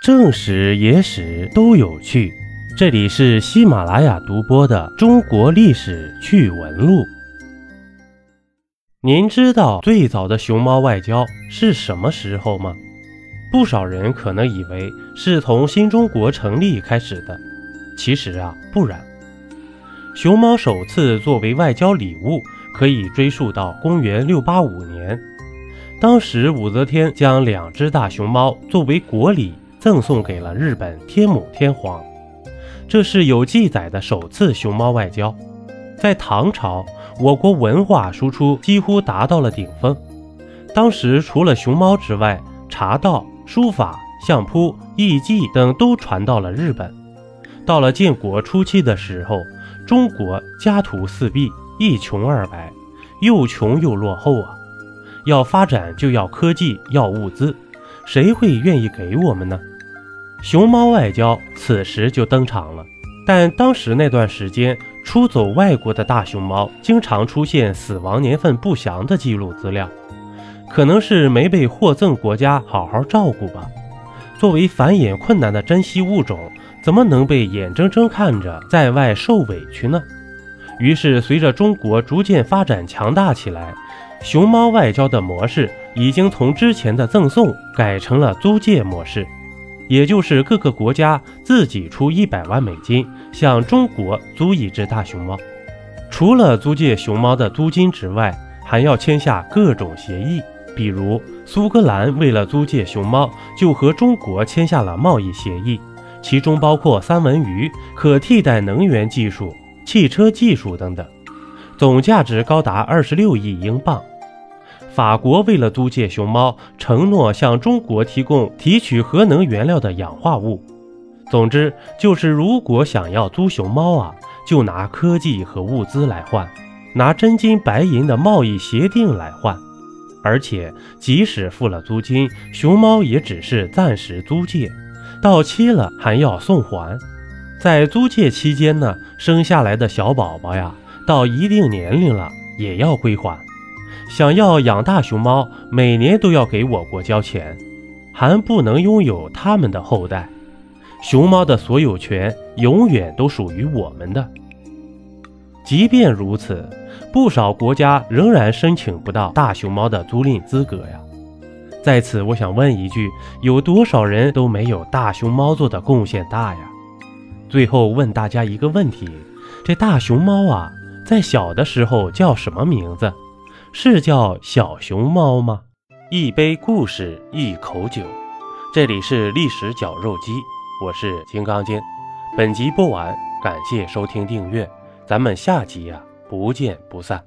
正史、野史都有趣，这里是喜马拉雅独播的《中国历史趣闻录》。您知道最早的熊猫外交是什么时候吗？不少人可能以为是从新中国成立开始的，其实啊不然。熊猫首次作为外交礼物，可以追溯到公元六八五年，当时武则天将两只大熊猫作为国礼。赠送给了日本天母天皇，这是有记载的首次熊猫外交。在唐朝，我国文化输出几乎达到了顶峰。当时除了熊猫之外，茶道、书法、相扑、艺伎等都传到了日本。到了建国初期的时候，中国家徒四壁，一穷二白，又穷又落后啊！要发展就要科技，要物资。谁会愿意给我们呢？熊猫外交此时就登场了，但当时那段时间出走外国的大熊猫经常出现死亡年份不详的记录资料，可能是没被获赠国家好好照顾吧。作为繁衍困难的珍稀物种，怎么能被眼睁睁看着在外受委屈呢？于是，随着中国逐渐发展强大起来。熊猫外交的模式已经从之前的赠送改成了租借模式，也就是各个国家自己出一百万美金向中国租一只大熊猫。除了租借熊猫的租金之外，还要签下各种协议，比如苏格兰为了租借熊猫，就和中国签下了贸易协议，其中包括三文鱼、可替代能源技术、汽车技术等等。总价值高达二十六亿英镑。法国为了租借熊猫，承诺向中国提供提取核能原料的氧化物。总之，就是如果想要租熊猫啊，就拿科技和物资来换，拿真金白银的贸易协定来换。而且，即使付了租金，熊猫也只是暂时租借，到期了还要送还。在租借期间呢，生下来的小宝宝呀。到一定年龄了也要归还，想要养大熊猫，每年都要给我国交钱，还不能拥有他们的后代。熊猫的所有权永远都属于我们的。即便如此，不少国家仍然申请不到大熊猫的租赁资格呀。在此，我想问一句：有多少人都没有大熊猫做的贡献大呀？最后问大家一个问题：这大熊猫啊？在小的时候叫什么名字？是叫小熊猫吗？一杯故事，一口酒。这里是历史绞肉机，我是金刚经。本集播完，感谢收听订阅，咱们下集呀，不见不散。